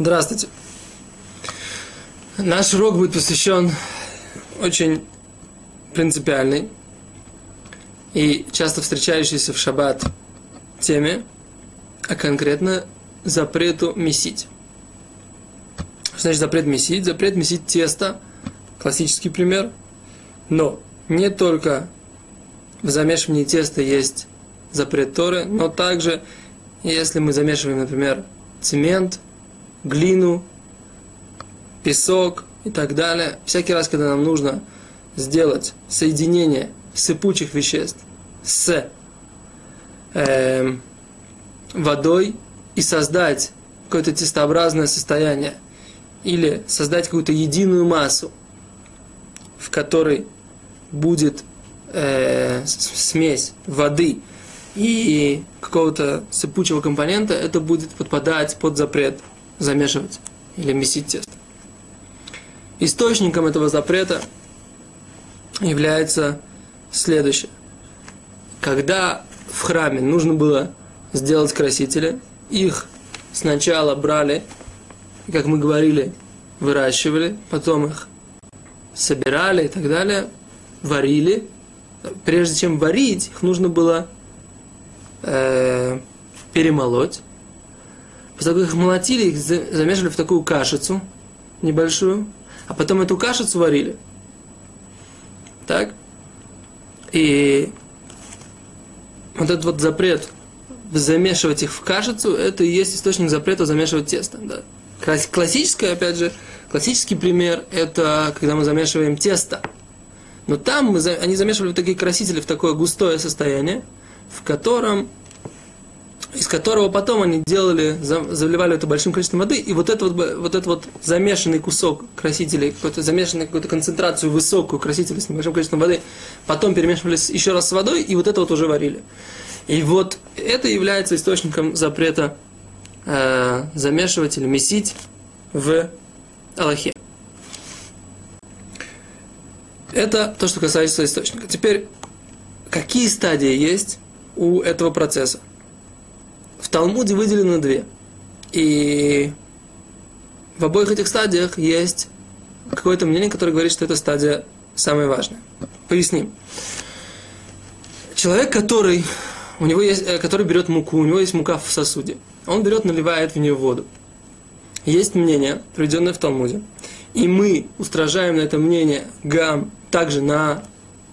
Здравствуйте. Наш урок будет посвящен очень принципиальной и часто встречающейся в шаббат теме, а конкретно запрету месить. Значит запрет месить? Запрет месить тесто, классический пример, но не только в замешивании теста есть запрет Торы, но также, если мы замешиваем, например, цемент – глину, песок и так далее. Всякий раз, когда нам нужно сделать соединение сыпучих веществ с э, водой и создать какое-то тестообразное состояние или создать какую-то единую массу, в которой будет э, смесь воды и какого-то сыпучего компонента, это будет подпадать под запрет замешивать или месить тесто. Источником этого запрета является следующее. Когда в храме нужно было сделать красители, их сначала брали, как мы говорили, выращивали, потом их собирали и так далее, варили. Прежде чем варить, их нужно было э, перемолоть, После того, как их молотили, их замешивали в такую кашицу небольшую, а потом эту кашицу варили. Так? И вот этот вот запрет замешивать их в кашицу, это и есть источник запрета замешивать тесто. Да. Классическое, опять же, классический пример, это когда мы замешиваем тесто. Но там мы, они замешивали такие красители в такое густое состояние, в котором из которого потом они делали, заливали это большим количеством воды, и вот этот вот, вот, этот вот замешанный кусок красителей, какой-то замешанный какую-то концентрацию высокую красителей с небольшим количеством воды, потом перемешивались еще раз с водой, и вот это вот уже варили. И вот это является источником запрета э, замешивать или месить в Аллахе. Это то, что касается источника. Теперь, какие стадии есть у этого процесса? В Талмуде выделены две. И в обоих этих стадиях есть какое-то мнение, которое говорит, что эта стадия самая важная. Поясним. Человек, который, у него есть, э, который берет муку, у него есть мука в сосуде. Он берет, наливает в нее воду. Есть мнение, приведенное в Талмуде. И мы устражаем на это мнение гам также на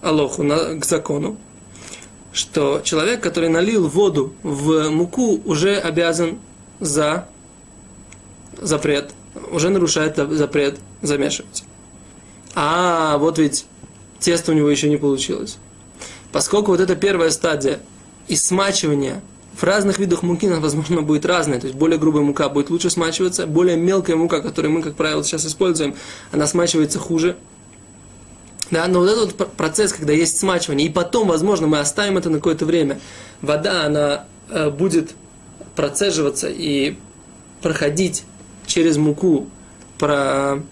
Алоху, на, к закону что человек, который налил воду в муку, уже обязан за запрет, уже нарушает запрет замешивать. А вот ведь тесто у него еще не получилось. Поскольку вот эта первая стадия и смачивания в разных видах муки, возможно, будет разная. То есть более грубая мука будет лучше смачиваться, более мелкая мука, которую мы, как правило, сейчас используем, она смачивается хуже. Да, но вот этот вот процесс, когда есть смачивание, и потом, возможно, мы оставим это на какое-то время, вода, она э, будет процеживаться и проходить через муку, про,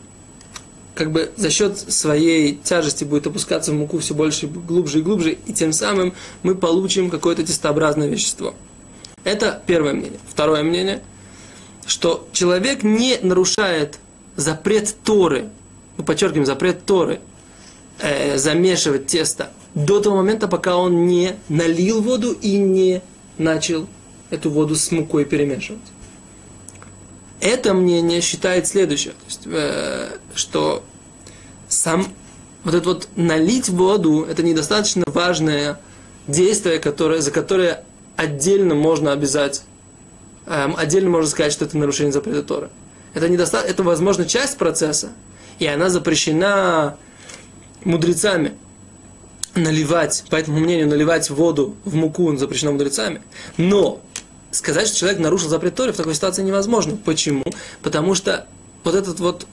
как бы за счет своей тяжести будет опускаться в муку все больше, глубже и глубже, и тем самым мы получим какое-то тестообразное вещество. Это первое мнение. Второе мнение, что человек не нарушает запрет Торы, мы подчеркиваем, запрет Торы – э, замешивать тесто до того момента, пока он не налил воду и не начал эту воду с мукой перемешивать. Это мнение считает следующее, то есть, э, что сам вот это вот налить воду, это недостаточно важное действие, которое, за которое отдельно можно обязать, э, отдельно можно сказать, что это нарушение запрета Тора. Это, недоста... это, возможно, часть процесса, и она запрещена мудрецами наливать, по этому мнению, наливать воду в муку запрещено мудрецами. Но сказать, что человек нарушил запрет Торы в такой ситуации невозможно. Почему? Потому что вот это вот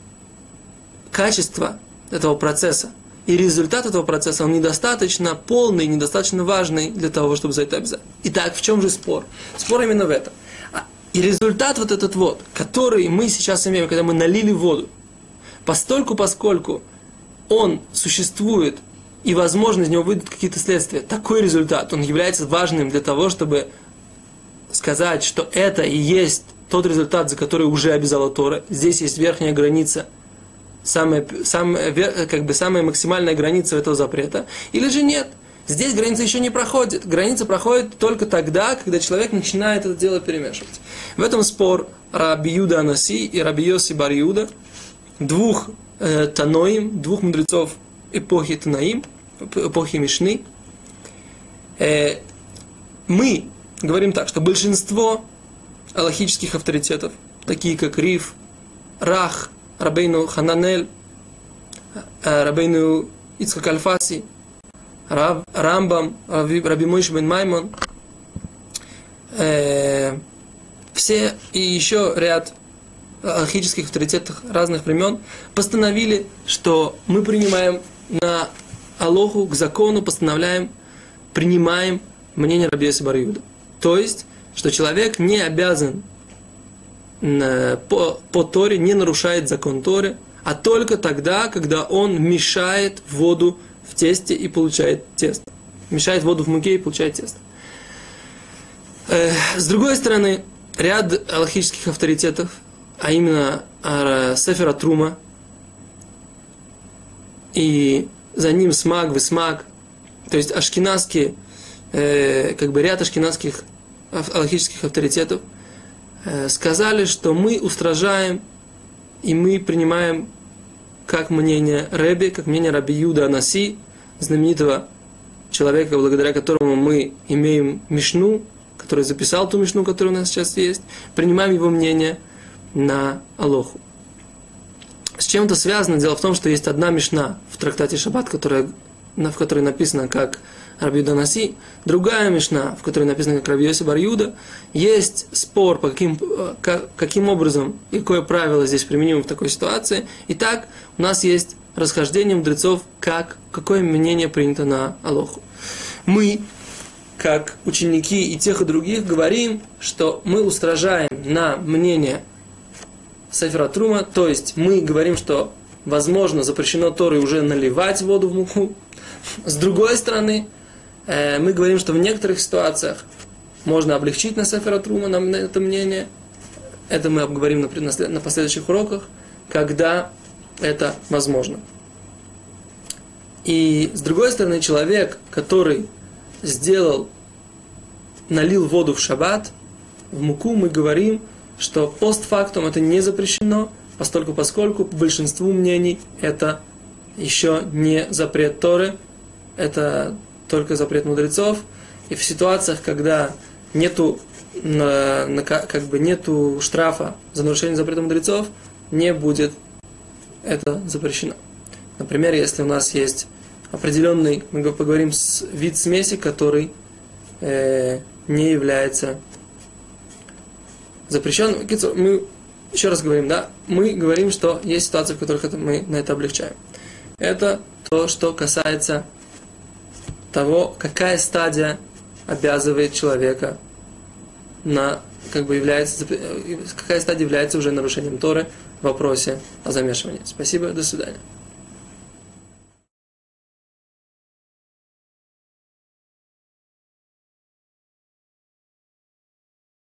качество этого процесса и результат этого процесса, он недостаточно полный, недостаточно важный для того, чтобы за это обязать. Итак, в чем же спор? Спор именно в этом. А, и результат вот этот вот, который мы сейчас имеем, когда мы налили воду, постольку, поскольку он существует, и, возможно, из него выйдут какие-то следствия, такой результат, он является важным для того, чтобы сказать, что это и есть тот результат, за который уже обязала Тора. Здесь есть верхняя граница, самая, самая, как бы самая максимальная граница этого запрета. Или же нет. Здесь граница еще не проходит. Граница проходит только тогда, когда человек начинает это дело перемешивать. В этом спор Раби Юда Анаси и Раби Йоси Бар Юда, двух Таноим, двух мудрецов эпохи Танаим, эпохи Мишны. Э, мы говорим так, что большинство аллахических авторитетов, такие как Риф, Рах, Рабейну Хананель, Рабейну Ицхак Альфаси, Раб, Рамбам, Раби, Раби Мойш бен Маймон, э, все и еще ряд алхических авторитетов разных времен постановили, что мы принимаем на Алоху, к закону, постановляем, принимаем мнение Рабиеса Бариуда. То есть, что человек не обязан э, по, по Торе, не нарушает закон Торы, а только тогда, когда он мешает воду в тесте и получает тесто. Мешает воду в муке и получает тесто. Э, с другой стороны, ряд аллахических авторитетов, а именно Сефера Трума. И за ним Смаг, Весмаг, то есть ашкенадские, э, как бы ряд ашкенадских аллахических авторитетов, э, сказали, что мы устражаем и мы принимаем как мнение Рэби, как мнение Раби Юда Анаси, знаменитого человека, благодаря которому мы имеем Мишну, который записал ту Мишну, которая у нас сейчас есть, принимаем его мнение на Алоху. С чем это связано? Дело в том, что есть одна Мишна в трактате Шаббат, которая, в которой написано как Раби Наси, другая Мишна, в которой написано как Раби Йоси Барьюда, есть спор, по каким, как, каким образом и какое правило здесь применимо в такой ситуации. Итак, у нас есть расхождение мудрецов, как, какое мнение принято на Алоху. Мы, как ученики и тех и других, говорим, что мы устражаем на мнение Сефера Трума, то есть мы говорим, что возможно запрещено Торой уже наливать воду в муку. С другой стороны, Э, мы говорим, что в некоторых ситуациях можно облегчить на Сефера Трума, на это мнение. Это мы обговорим на последующих уроках, когда это возможно. И с другой стороны, человек, который сделал, налил воду в шаббат, в муку, мы говорим, что постфактум это не запрещено, поскольку, поскольку по большинству мнений это еще не запрет Торы, это только запрет мудрецов. И в ситуациях, когда нету, как бы нету штрафа за нарушение запрета мудрецов, не будет это запрещено. Например, если у нас есть определенный, мы поговорим, с, вид смеси, который э, не является запрещенным. Мы еще раз говорим, да, мы говорим, что есть ситуации, в которых это, мы на это облегчаем. Это то, что касается того, какая стадия обязывает человека на, как бы является, какая стадия является уже нарушением Торы в вопросе о замешивании. Спасибо, до свидания.